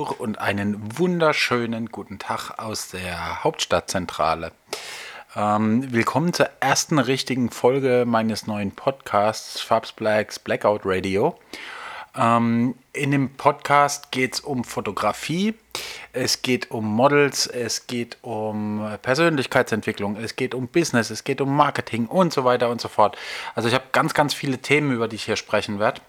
bonjour und einen wunderschönen guten Tag aus der Hauptstadtzentrale. Ähm, willkommen zur ersten richtigen Folge meines neuen Podcasts Fabs Blacks Blackout Radio. Ähm, in dem Podcast geht es um Fotografie, es geht um Models, es geht um Persönlichkeitsentwicklung, es geht um Business, es geht um Marketing und so weiter und so fort. Also ich habe ganz, ganz viele Themen, über die ich hier sprechen werde.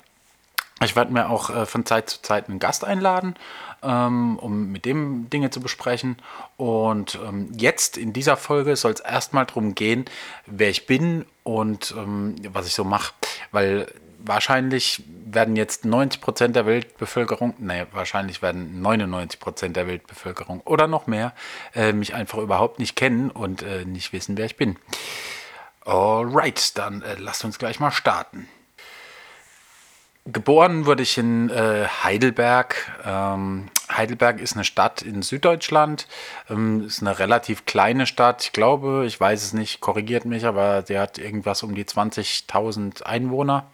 Ich werde mir auch äh, von Zeit zu Zeit einen Gast einladen, ähm, um mit dem Dinge zu besprechen. Und ähm, jetzt in dieser Folge soll es erstmal darum gehen, wer ich bin und ähm, was ich so mache. Weil wahrscheinlich werden jetzt 90 Prozent der Weltbevölkerung, nee, wahrscheinlich werden 99 Prozent der Weltbevölkerung oder noch mehr äh, mich einfach überhaupt nicht kennen und äh, nicht wissen, wer ich bin. Alright, dann äh, lasst uns gleich mal starten. Geboren wurde ich in äh, Heidelberg. Ähm, Heidelberg ist eine Stadt in Süddeutschland. Ähm, ist eine relativ kleine Stadt. Ich glaube, ich weiß es nicht, korrigiert mich, aber sie hat irgendwas um die 20.000 Einwohner.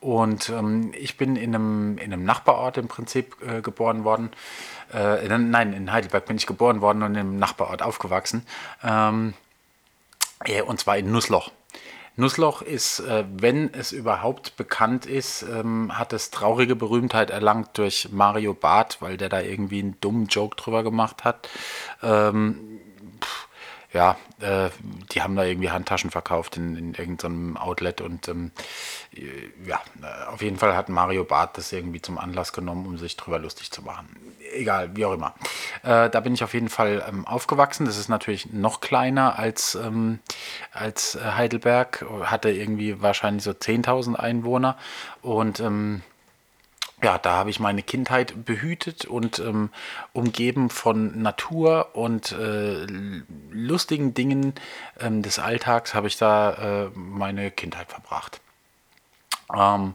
Und ähm, ich bin in einem, in einem Nachbarort im Prinzip äh, geboren worden. Äh, nein, in Heidelberg bin ich geboren worden und im Nachbarort aufgewachsen. Ähm, und zwar in Nussloch. Nussloch ist, äh, wenn es überhaupt bekannt ist, ähm, hat es traurige Berühmtheit erlangt durch Mario Barth, weil der da irgendwie einen dummen Joke drüber gemacht hat. Ähm, ja, äh, die haben da irgendwie Handtaschen verkauft in, in irgendeinem Outlet und ähm, ja, äh, auf jeden Fall hat Mario Barth das irgendwie zum Anlass genommen, um sich drüber lustig zu machen. Egal, wie auch immer. Äh, da bin ich auf jeden Fall ähm, aufgewachsen. Das ist natürlich noch kleiner als, ähm, als äh, Heidelberg, hatte irgendwie wahrscheinlich so 10.000 Einwohner und ähm, ja, da habe ich meine Kindheit behütet und ähm, umgeben von Natur und äh, lustigen Dingen ähm, des Alltags habe ich da äh, meine Kindheit verbracht. Ähm,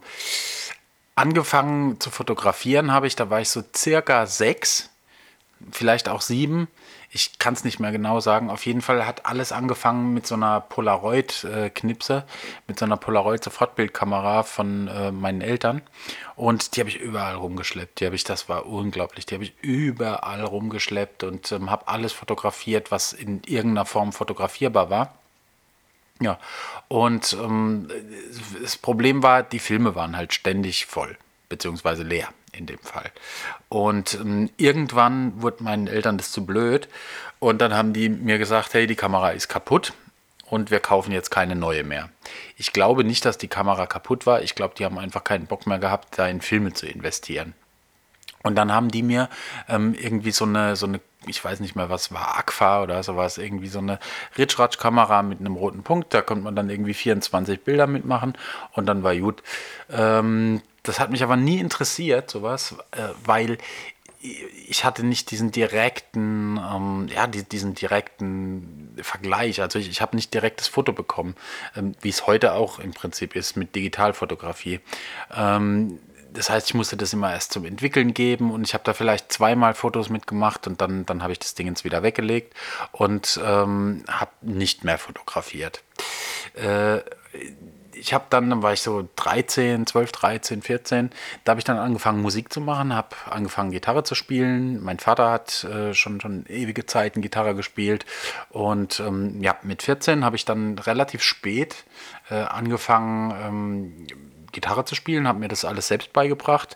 angefangen zu fotografieren habe ich, da war ich so circa sechs, vielleicht auch sieben ich kann es nicht mehr genau sagen. Auf jeden Fall hat alles angefangen mit so einer Polaroid-Knipse, mit so einer Polaroid-Sofortbildkamera von äh, meinen Eltern. Und die habe ich überall rumgeschleppt. Die habe ich, das war unglaublich, die habe ich überall rumgeschleppt und ähm, habe alles fotografiert, was in irgendeiner Form fotografierbar war. Ja, und ähm, das Problem war, die Filme waren halt ständig voll, beziehungsweise leer in dem Fall. Und ähm, irgendwann wurde meinen Eltern das zu blöd und dann haben die mir gesagt, hey, die Kamera ist kaputt und wir kaufen jetzt keine neue mehr. Ich glaube nicht, dass die Kamera kaputt war. Ich glaube, die haben einfach keinen Bock mehr gehabt, da in Filme zu investieren. Und dann haben die mir ähm, irgendwie so eine, so eine, ich weiß nicht mehr, was war, Aqua oder sowas, irgendwie so eine Ritschratsch-Kamera mit einem roten Punkt. Da konnte man dann irgendwie 24 Bilder mitmachen und dann war gut. Ähm, das hat mich aber nie interessiert, sowas, äh, weil ich hatte nicht diesen direkten, ähm, ja, die, diesen direkten Vergleich. Also ich, ich habe nicht direktes Foto bekommen, ähm, wie es heute auch im Prinzip ist mit Digitalfotografie. Ähm, das heißt, ich musste das immer erst zum Entwickeln geben und ich habe da vielleicht zweimal Fotos mitgemacht und dann, dann habe ich das Ding jetzt wieder weggelegt und ähm, habe nicht mehr fotografiert. Äh, ich habe dann, dann war ich so 13, 12, 13, 14, da habe ich dann angefangen Musik zu machen, habe angefangen Gitarre zu spielen. Mein Vater hat äh, schon, schon ewige Zeiten Gitarre gespielt. Und ähm, ja, mit 14 habe ich dann relativ spät äh, angefangen ähm, Gitarre zu spielen, habe mir das alles selbst beigebracht,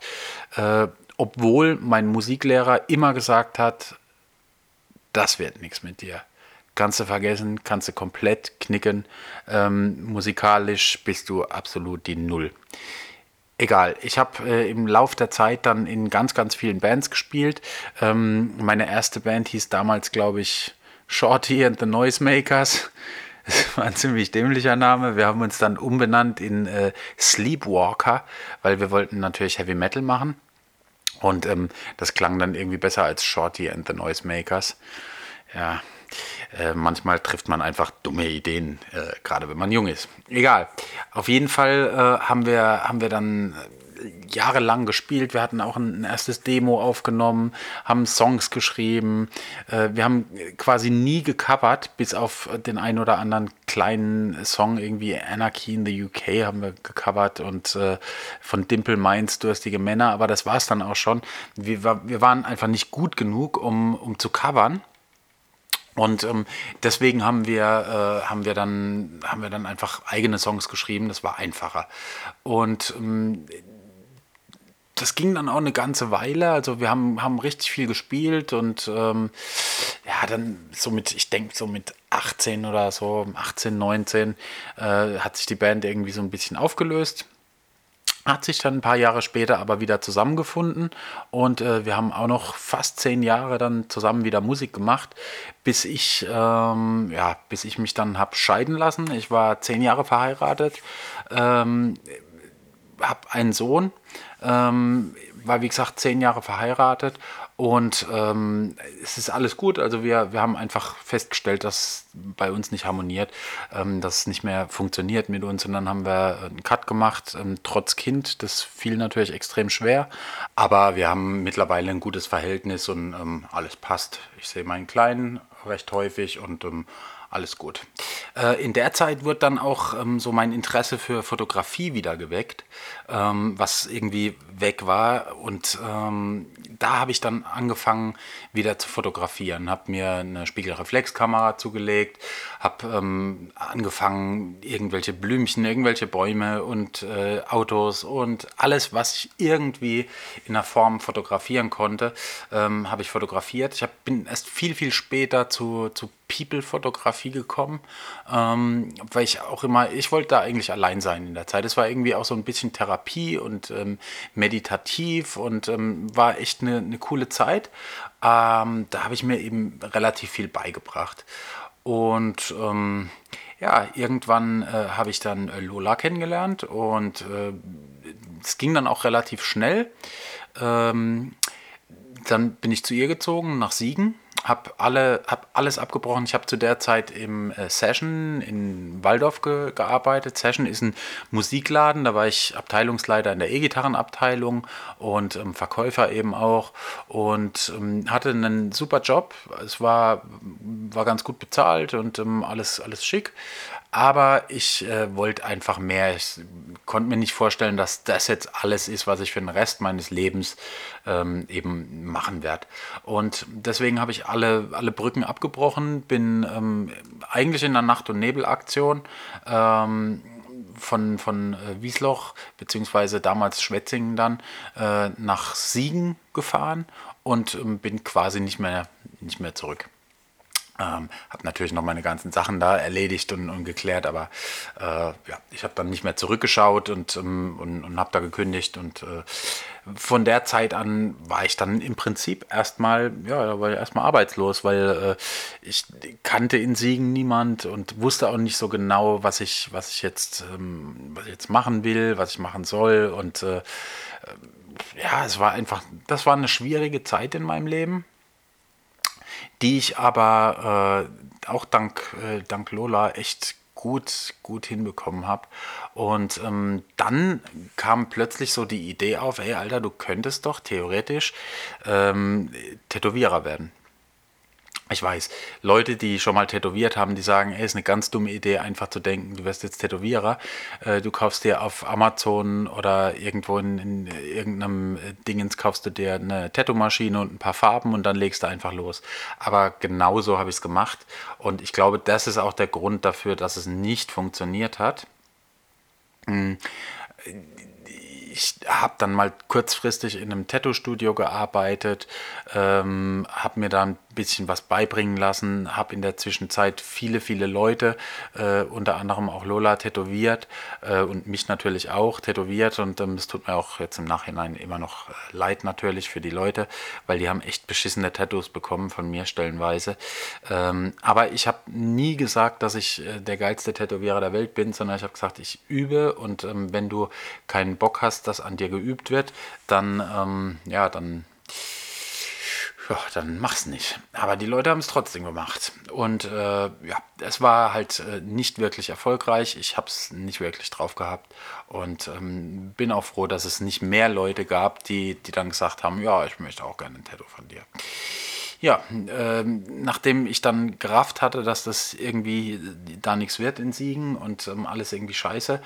äh, obwohl mein Musiklehrer immer gesagt hat, das wird nichts mit dir kannst du vergessen, kannst du komplett knicken. Ähm, musikalisch bist du absolut die Null. Egal, ich habe äh, im Lauf der Zeit dann in ganz, ganz vielen Bands gespielt. Ähm, meine erste Band hieß damals, glaube ich, Shorty and the Noisemakers. Das war ein ziemlich dämlicher Name. Wir haben uns dann umbenannt in äh, Sleepwalker, weil wir wollten natürlich Heavy Metal machen. Und ähm, das klang dann irgendwie besser als Shorty and the Noisemakers. Ja, äh, manchmal trifft man einfach dumme Ideen, äh, gerade wenn man jung ist. Egal. Auf jeden Fall äh, haben, wir, haben wir dann jahrelang gespielt. Wir hatten auch ein, erstes Demo aufgenommen, haben Songs geschrieben. Äh, wir haben quasi nie gecovert, bis auf den einen oder anderen kleinen Song, irgendwie Anarchy in the UK haben wir gecovert und äh, von Dimple Minds Durstige Männer, aber das war es dann auch schon. Wir, wir waren einfach nicht gut genug, um, um zu covern. Und ähm, deswegen haben wir, äh, haben, wir dann, haben wir dann einfach eigene Songs geschrieben. Das war einfacher. Und ähm, das ging dann auch eine ganze Weile. Also wir haben, haben richtig viel gespielt und ähm, ja, dann so mit, ich denke so mit 18 oder so, 18, 19, äh, hat sich die Band irgendwie so ein bisschen aufgelöst hat sich dann ein paar Jahre später aber wieder zusammengefunden und äh, wir haben auch noch fast zehn Jahre dann zusammen wieder Musik gemacht, bis ich, ähm, ja, bis ich mich dann habe scheiden lassen. Ich war zehn Jahre verheiratet, ähm, habe einen Sohn, ähm, war wie gesagt zehn Jahre verheiratet und ähm, es ist alles gut. Also wir, wir haben einfach festgestellt, dass bei uns nicht harmoniert, ähm, dass es nicht mehr funktioniert mit uns. Und dann haben wir einen Cut gemacht, ähm, trotz Kind. Das fiel natürlich extrem schwer. Aber wir haben mittlerweile ein gutes Verhältnis und ähm, alles passt. Ich sehe meinen Kleinen recht häufig und ähm, alles gut. Äh, in der Zeit wird dann auch ähm, so mein Interesse für Fotografie wieder geweckt, ähm, was irgendwie weg war. Und ähm, da habe ich dann angefangen, wieder zu fotografieren. Habe mir eine Spiegelreflexkamera zugelegt, habe ähm, angefangen, irgendwelche Blümchen, irgendwelche Bäume und äh, Autos und alles, was ich irgendwie in der Form fotografieren konnte, ähm, habe ich fotografiert. Ich hab, bin erst viel, viel später zu, zu People-Fotografie gekommen, ähm, weil ich auch immer, ich wollte da eigentlich allein sein in der Zeit. Es war irgendwie auch so ein bisschen Therapie und ähm, meditativ und ähm, war echt eine, eine coole Zeit. Ähm, da habe ich mir eben relativ viel beigebracht. Und ähm, ja, irgendwann äh, habe ich dann äh, Lola kennengelernt und äh, es ging dann auch relativ schnell. Ähm, dann bin ich zu ihr gezogen nach Siegen habe alle, hab alles abgebrochen. Ich habe zu der Zeit im äh, Session in Waldorf ge gearbeitet. Session ist ein Musikladen, da war ich Abteilungsleiter in der E-Gitarrenabteilung und ähm, Verkäufer eben auch und ähm, hatte einen super Job. Es war, war ganz gut bezahlt und ähm, alles, alles schick. Aber ich äh, wollte einfach mehr. Ich konnte mir nicht vorstellen, dass das jetzt alles ist, was ich für den Rest meines Lebens ähm, eben machen werde. Und deswegen habe ich alle, alle Brücken abgebrochen, bin ähm, eigentlich in der Nacht- und Nebelaktion ähm, von, von äh, Wiesloch, beziehungsweise damals Schwetzingen dann, äh, nach Siegen gefahren und ähm, bin quasi nicht mehr, nicht mehr zurück. Ähm, habe natürlich noch meine ganzen Sachen da erledigt und, und geklärt, aber äh, ja, ich habe dann nicht mehr zurückgeschaut und, ähm, und, und habe da gekündigt und äh, von der Zeit an war ich dann im Prinzip erstmal, ja, war ich erstmal arbeitslos, weil äh, ich kannte in Siegen niemand und wusste auch nicht so genau, was ich, was ich jetzt, ähm, was ich jetzt machen will, was ich machen soll und äh, ja, es war einfach, das war eine schwierige Zeit in meinem Leben die ich aber äh, auch dank, äh, dank Lola echt gut, gut hinbekommen habe. Und ähm, dann kam plötzlich so die Idee auf, ey Alter, du könntest doch theoretisch ähm, Tätowierer werden. Ich weiß, Leute, die schon mal tätowiert haben, die sagen, ey, ist eine ganz dumme Idee, einfach zu denken, du wirst jetzt Tätowierer. Äh, du kaufst dir auf Amazon oder irgendwo in, in irgendeinem Dingens kaufst du dir eine Tattoo-Maschine und ein paar Farben und dann legst du einfach los. Aber genau so habe ich es gemacht. Und ich glaube, das ist auch der Grund dafür, dass es nicht funktioniert hat. Hm ich habe dann mal kurzfristig in einem Tattoo-Studio gearbeitet, ähm, habe mir da ein bisschen was beibringen lassen, habe in der Zwischenzeit viele, viele Leute, äh, unter anderem auch Lola, tätowiert äh, und mich natürlich auch tätowiert und ähm, es tut mir auch jetzt im Nachhinein immer noch äh, leid natürlich für die Leute, weil die haben echt beschissene Tattoos bekommen von mir stellenweise. Ähm, aber ich habe nie gesagt, dass ich äh, der geilste Tätowierer der Welt bin, sondern ich habe gesagt, ich übe und ähm, wenn du keinen Bock hast, dass an dir geübt wird, dann, ähm, ja, dann ja, dann mach's nicht. Aber die Leute haben es trotzdem gemacht. Und äh, ja, es war halt äh, nicht wirklich erfolgreich. Ich habe es nicht wirklich drauf gehabt. Und ähm, bin auch froh, dass es nicht mehr Leute gab, die, die dann gesagt haben, ja, ich möchte auch gerne ein Tattoo von dir. Ja, äh, nachdem ich dann gerafft hatte, dass das irgendwie da nichts wird in Siegen und ähm, alles irgendwie scheiße,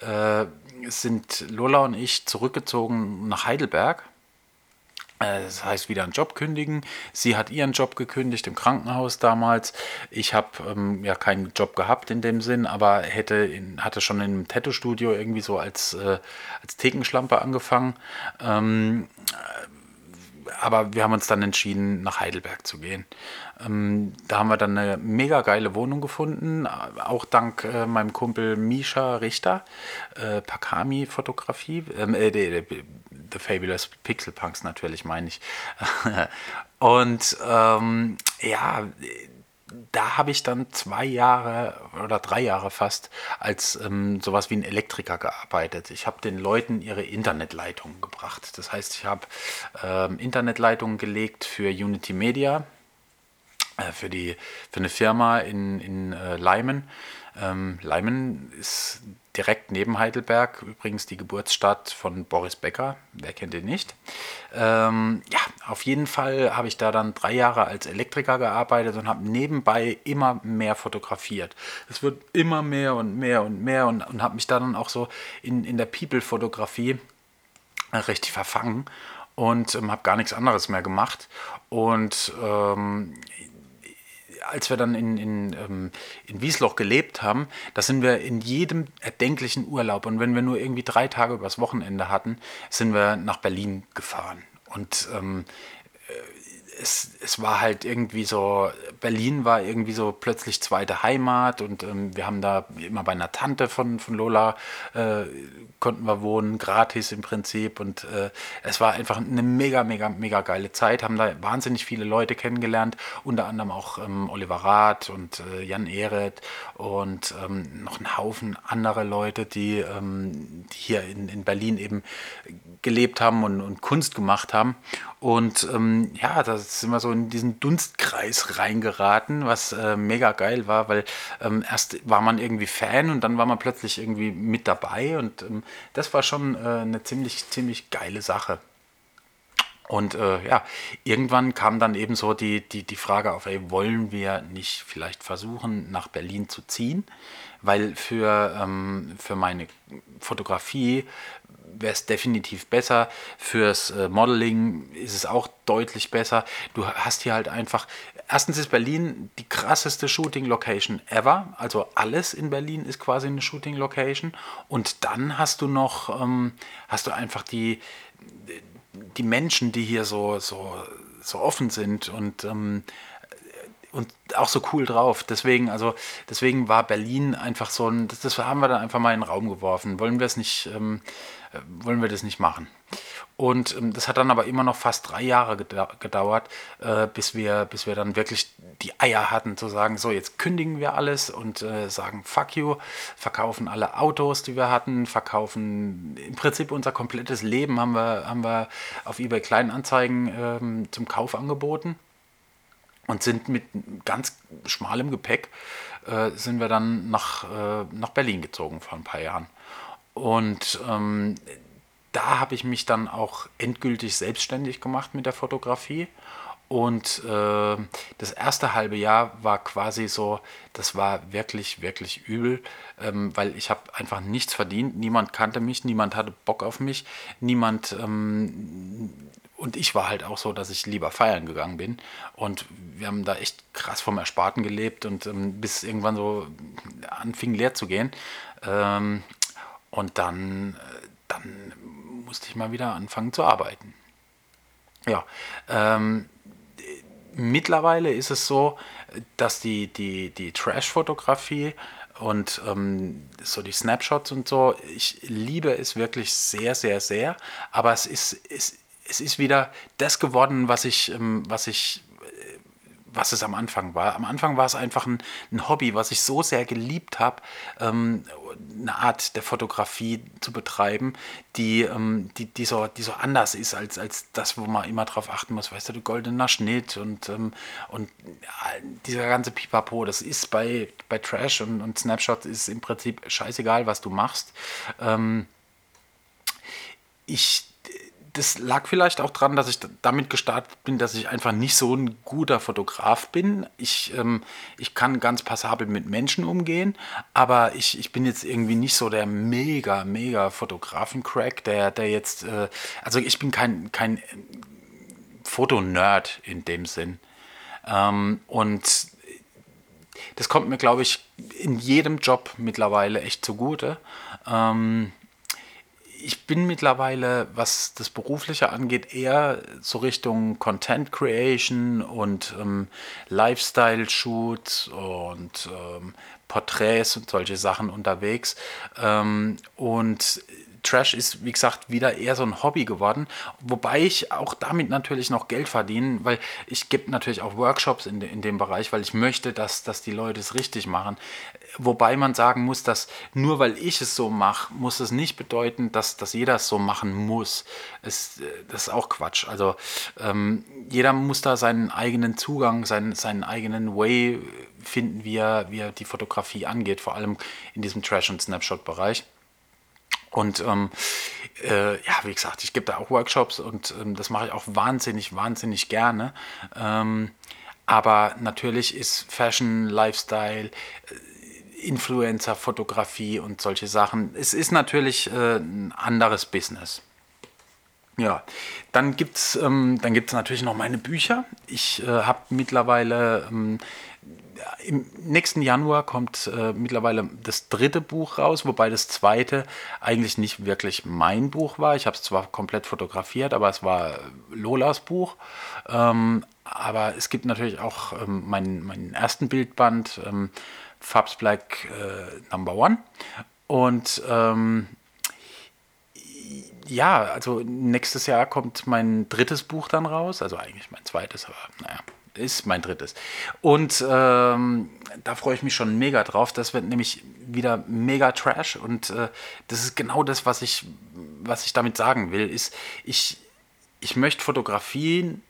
äh, sind Lola und ich zurückgezogen nach Heidelberg äh, das heißt, wieder einen Job kündigen. Sie hat ihren Job gekündigt im Krankenhaus damals. Ich habe ähm, ja keinen Job gehabt in dem Sinn, aber hätte in, hatte schon im Tattoo-Studio irgendwie so als, äh, als Thekenschlampe angefangen. Ähm, aber wir haben uns dann entschieden, nach Heidelberg zu gehen. Ähm, da haben wir dann eine mega geile Wohnung gefunden, auch dank äh, meinem Kumpel Misha Richter, äh, Pakami Fotografie, ähm, äh, the, the Fabulous Pixel Punks natürlich meine ich. Und ähm, ja, da habe ich dann zwei Jahre oder drei Jahre fast als ähm, sowas wie ein Elektriker gearbeitet. Ich habe den Leuten ihre Internetleitungen gebracht. Das heißt, ich habe ähm, Internetleitungen gelegt für Unity Media, äh, für, die, für eine Firma in, in äh, Leimen. Ähm, Leimen ist direkt neben Heidelberg, übrigens die Geburtsstadt von Boris Becker, wer kennt ihn nicht. Ähm, ja, auf jeden Fall habe ich da dann drei Jahre als Elektriker gearbeitet und habe nebenbei immer mehr fotografiert. Es wird immer mehr und mehr und mehr und, und habe mich da dann auch so in, in der People-Fotografie äh, richtig verfangen und ähm, habe gar nichts anderes mehr gemacht. Und ähm, als wir dann in, in, ähm, in Wiesloch gelebt haben, da sind wir in jedem erdenklichen Urlaub und wenn wir nur irgendwie drei Tage übers Wochenende hatten, sind wir nach Berlin gefahren. Und ähm, es, es war halt irgendwie so, Berlin war irgendwie so plötzlich zweite Heimat und ähm, wir haben da immer bei einer Tante von, von Lola äh, konnten wir wohnen, gratis im Prinzip und äh, es war einfach eine mega, mega, mega geile Zeit, haben da wahnsinnig viele Leute kennengelernt, unter anderem auch ähm, Oliver Rath und äh, Jan Ehret und ähm, noch ein Haufen andere Leute, die, ähm, die hier in, in Berlin eben gelebt haben und, und Kunst gemacht haben und ähm, ja, da sind wir so in diesen Dunstkreis reingeraten, was äh, mega geil war, weil ähm, erst war man irgendwie Fan und dann war man plötzlich irgendwie mit dabei und ähm, das war schon äh, eine ziemlich, ziemlich geile Sache. Und äh, ja, irgendwann kam dann eben so die, die, die Frage auf, ey, wollen wir nicht vielleicht versuchen, nach Berlin zu ziehen? Weil für, ähm, für meine Fotografie wäre es definitiv besser. Fürs äh, Modeling ist es auch deutlich besser. Du hast hier halt einfach, erstens ist Berlin die krasseste Shooting-Location ever. Also alles in Berlin ist quasi eine Shooting-Location. Und dann hast du noch, ähm, hast du einfach die, die Menschen, die hier so, so, so offen sind und ähm, und auch so cool drauf. Deswegen, also deswegen war Berlin einfach so ein, das, das haben wir dann einfach mal in den Raum geworfen. Wollen wir es nicht, ähm, äh, wollen wir das nicht machen? Und ähm, das hat dann aber immer noch fast drei Jahre gedauert, äh, bis, wir, bis wir dann wirklich die Eier hatten zu sagen, so jetzt kündigen wir alles und äh, sagen fuck you, verkaufen alle Autos, die wir hatten, verkaufen im Prinzip unser komplettes Leben haben wir, haben wir auf eBay Kleinanzeigen ähm, zum Kauf angeboten und sind mit ganz schmalem Gepäck äh, sind wir dann nach, äh, nach Berlin gezogen vor ein paar Jahren. Und ähm, da habe ich mich dann auch endgültig selbstständig gemacht mit der Fotografie. Und äh, das erste halbe Jahr war quasi so, das war wirklich, wirklich übel, ähm, weil ich habe einfach nichts verdient. Niemand kannte mich, niemand hatte Bock auf mich, niemand ähm, und ich war halt auch so, dass ich lieber feiern gegangen bin. Und wir haben da echt krass vom Ersparten gelebt und ähm, bis irgendwann so anfing leer zu gehen. Ähm, und dann, äh, dann musste ich mal wieder anfangen zu arbeiten. Ja, ähm, mittlerweile ist es so, dass die, die, die Trash-Fotografie und ähm, so die Snapshots und so, ich liebe es wirklich sehr, sehr, sehr. Aber es ist, es, es ist wieder das geworden, was ich, ähm, was ich, äh, was es am Anfang war. Am Anfang war es einfach ein, ein Hobby, was ich so sehr geliebt habe, ähm, eine Art der Fotografie zu betreiben, die, ähm, die, die, so, die so anders ist als, als das, wo man immer drauf achten muss. Weißt du, der goldener Schnitt und, und dieser ganze Pipapo, das ist bei, bei Trash und, und Snapshot ist im Prinzip scheißegal, was du machst. Ich das lag vielleicht auch daran, dass ich damit gestartet bin, dass ich einfach nicht so ein guter Fotograf bin. Ich, ähm, ich kann ganz passabel mit Menschen umgehen, aber ich, ich bin jetzt irgendwie nicht so der mega, mega Fotografen-Crack, der, der jetzt, äh, also ich bin kein, kein Fotonerd in dem Sinn. Ähm, und das kommt mir, glaube ich, in jedem Job mittlerweile echt zugute. Ähm, ich bin mittlerweile, was das Berufliche angeht, eher so Richtung Content Creation und ähm, Lifestyle-Shoots und ähm, Porträts und solche Sachen unterwegs. Ähm, und Trash ist, wie gesagt, wieder eher so ein Hobby geworden, wobei ich auch damit natürlich noch Geld verdiene, weil ich gebe natürlich auch Workshops in, de, in dem Bereich, weil ich möchte, dass, dass die Leute es richtig machen. Wobei man sagen muss, dass nur weil ich es so mache, muss es nicht bedeuten, dass, dass jeder es so machen muss. Es, das ist auch Quatsch. Also ähm, jeder muss da seinen eigenen Zugang, seinen, seinen eigenen Way finden, wie er, wie er die Fotografie angeht, vor allem in diesem Trash- und Snapshot-Bereich. Und ähm, äh, ja, wie gesagt, ich gebe da auch Workshops und ähm, das mache ich auch wahnsinnig, wahnsinnig gerne. Ähm, aber natürlich ist Fashion, Lifestyle, äh, Influencer, Fotografie und solche Sachen, es ist natürlich äh, ein anderes Business. Ja, dann gibt es ähm, natürlich noch meine Bücher. Ich äh, habe mittlerweile ähm, im nächsten Januar kommt äh, mittlerweile das dritte Buch raus, wobei das zweite eigentlich nicht wirklich mein Buch war. Ich habe es zwar komplett fotografiert, aber es war Lolas Buch. Ähm, aber es gibt natürlich auch ähm, meinen, meinen ersten Bildband, ähm, Fabs Black äh, Number One. Und ähm, ja, also nächstes Jahr kommt mein drittes Buch dann raus, also eigentlich mein zweites, aber naja ist mein drittes. Und ähm, da freue ich mich schon mega drauf. Das wird nämlich wieder mega Trash. Und äh, das ist genau das, was ich, was ich damit sagen will. Ist, ich, ich möchte Fotografien.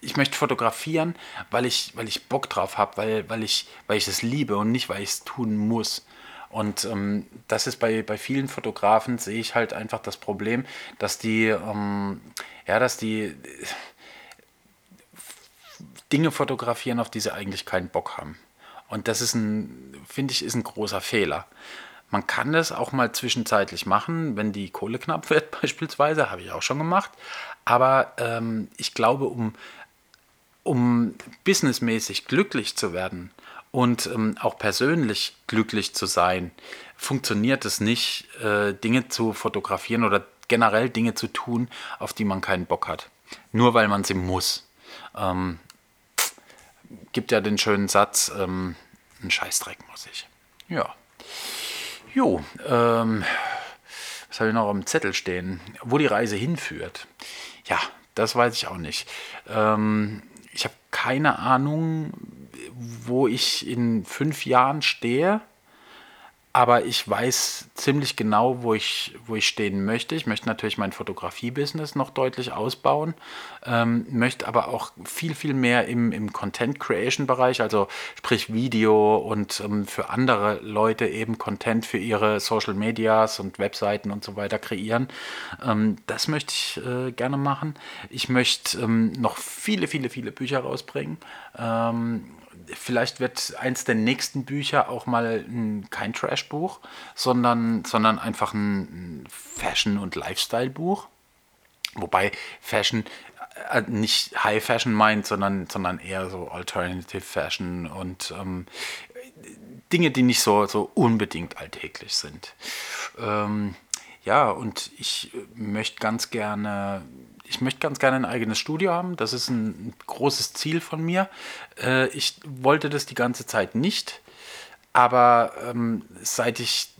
Ich möchte fotografieren, weil ich, weil ich Bock drauf habe, weil, weil, ich, weil ich es liebe und nicht, weil ich es tun muss. Und ähm, das ist bei, bei vielen Fotografen, sehe ich halt einfach das Problem, dass die, ähm, ja, dass die Dinge fotografieren, auf die sie eigentlich keinen Bock haben. Und das ist ein, finde ich, ist ein großer Fehler. Man kann das auch mal zwischenzeitlich machen, wenn die Kohle knapp wird, beispielsweise, habe ich auch schon gemacht. Aber ähm, ich glaube, um, um businessmäßig glücklich zu werden und ähm, auch persönlich glücklich zu sein, funktioniert es nicht, äh, Dinge zu fotografieren oder generell Dinge zu tun, auf die man keinen Bock hat. Nur weil man sie muss. Ähm, gibt ja den schönen Satz, ähm, ein Scheißdreck muss ich. Ja. Jo, ähm, was habe ich noch am Zettel stehen? Wo die Reise hinführt. Ja, das weiß ich auch nicht. Ähm, ich habe keine Ahnung, wo ich in fünf Jahren stehe aber ich weiß ziemlich genau, wo ich, wo ich stehen möchte. Ich möchte natürlich mein Fotografie-Business noch deutlich ausbauen, ähm, möchte aber auch viel, viel mehr im, im Content-Creation-Bereich, also sprich Video und ähm, für andere Leute eben Content für ihre Social Medias und Webseiten und so weiter kreieren. Ähm, das möchte ich äh, gerne machen. Ich möchte ähm, noch viele, viele, viele Bücher rausbringen ähm, vielleicht wird eins der nächsten Bücher auch mal ein, kein Trash-Buch, sondern, sondern einfach ein Fashion- und Lifestyle-Buch. Wobei Fashion äh, nicht High Fashion meint, sondern, sondern eher so Alternative Fashion und ähm, Dinge, die nicht so, so unbedingt alltäglich sind. Ähm, ja, und ich möchte ganz gerne ich möchte ganz gerne ein eigenes Studio haben. Das ist ein großes Ziel von mir. Äh, ich wollte das die ganze Zeit nicht. Aber ähm, seit, ich,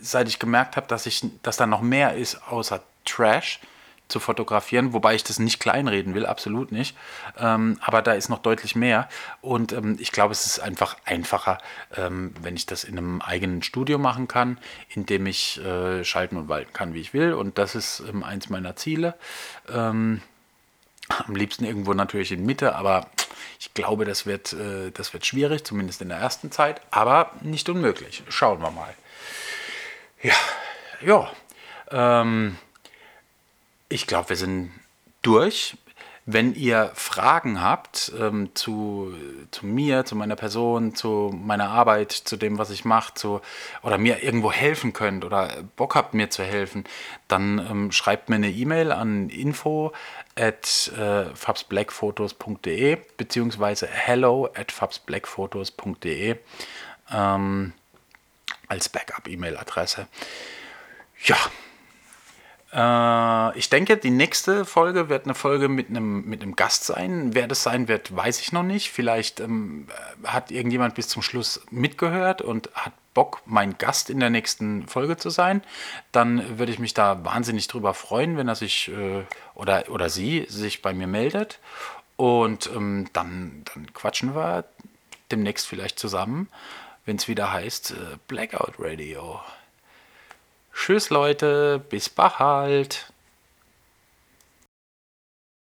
seit ich gemerkt habe, dass, dass da noch mehr ist außer Trash, zu fotografieren, wobei ich das nicht kleinreden will, absolut nicht. Ähm, aber da ist noch deutlich mehr. Und ähm, ich glaube, es ist einfach einfacher, ähm, wenn ich das in einem eigenen Studio machen kann, in dem ich äh, schalten und walten kann, wie ich will. Und das ist ähm, eins meiner Ziele. Ähm, am liebsten irgendwo natürlich in Mitte, aber ich glaube, das wird, äh, das wird schwierig, zumindest in der ersten Zeit, aber nicht unmöglich. Schauen wir mal. Ja, ja. Ähm, ich glaube, wir sind durch. Wenn ihr Fragen habt ähm, zu, zu mir, zu meiner Person, zu meiner Arbeit, zu dem, was ich mache, oder mir irgendwo helfen könnt oder Bock habt, mir zu helfen, dann ähm, schreibt mir eine E-Mail an info at äh, fabsblackphotos.de beziehungsweise hello at fabsblackphotos.de ähm, als Backup-E-Mail-Adresse. Ja, ich denke, die nächste Folge wird eine Folge mit einem, mit einem Gast sein. Wer das sein wird, weiß ich noch nicht. Vielleicht ähm, hat irgendjemand bis zum Schluss mitgehört und hat Bock, mein Gast in der nächsten Folge zu sein. Dann würde ich mich da wahnsinnig drüber freuen, wenn er sich äh, oder, oder sie sich bei mir meldet. Und ähm, dann, dann quatschen wir demnächst vielleicht zusammen, wenn es wieder heißt äh, Blackout Radio. Tschüss Leute, bis bald.